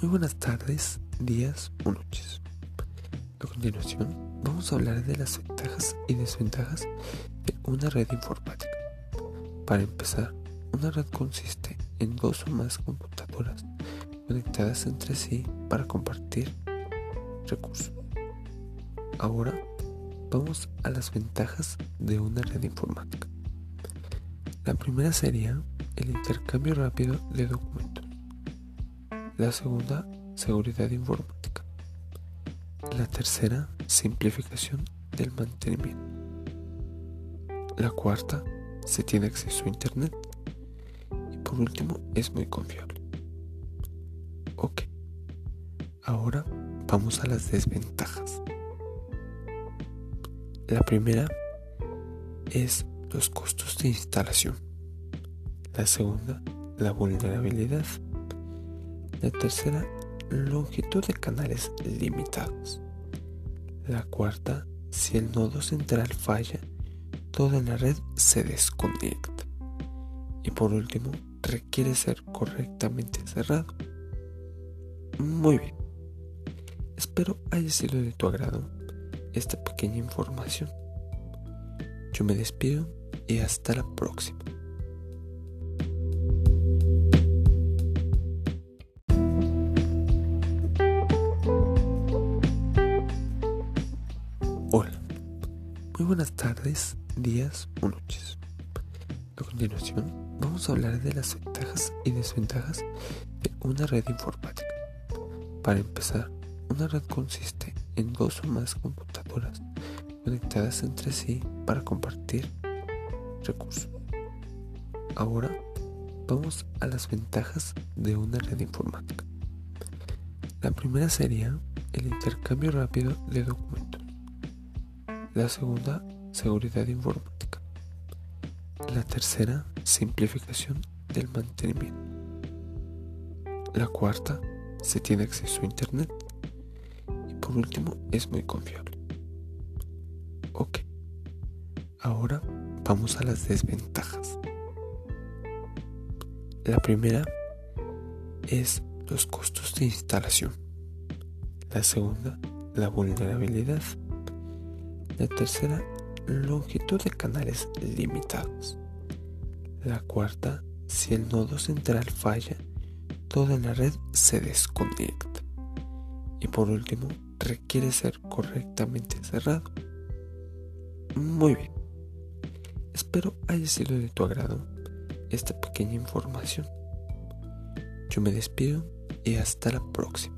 Muy buenas tardes, días o noches. A continuación, vamos a hablar de las ventajas y desventajas de una red informática. Para empezar, una red consiste en dos o más computadoras conectadas entre sí para compartir recursos. Ahora, vamos a las ventajas de una red informática. La primera sería el intercambio rápido de documentos. La segunda, seguridad informática. La tercera, simplificación del mantenimiento. La cuarta, se tiene acceso a Internet. Y por último, es muy confiable. Ok, ahora vamos a las desventajas. La primera es los costos de instalación. La segunda, la vulnerabilidad. La tercera, longitud de canales limitados. La cuarta, si el nodo central falla, toda la red se desconecta. Y por último, requiere ser correctamente cerrado. Muy bien. Espero haya sido de tu agrado esta pequeña información. Yo me despido y hasta la próxima. Muy buenas tardes, días o noches. A continuación, vamos a hablar de las ventajas y desventajas de una red informática. Para empezar, una red consiste en dos o más computadoras conectadas entre sí para compartir recursos. Ahora vamos a las ventajas de una red informática. La primera sería el intercambio rápido de documentos. La segunda, seguridad informática. La tercera, simplificación del mantenimiento. La cuarta, se tiene acceso a Internet. Y por último, es muy confiable. Ok, ahora vamos a las desventajas. La primera es los costos de instalación. La segunda, la vulnerabilidad. La tercera, longitud de canales limitados. La cuarta, si el nodo central falla, toda la red se desconecta. Y por último, requiere ser correctamente cerrado. Muy bien. Espero haya sido de tu agrado esta pequeña información. Yo me despido y hasta la próxima.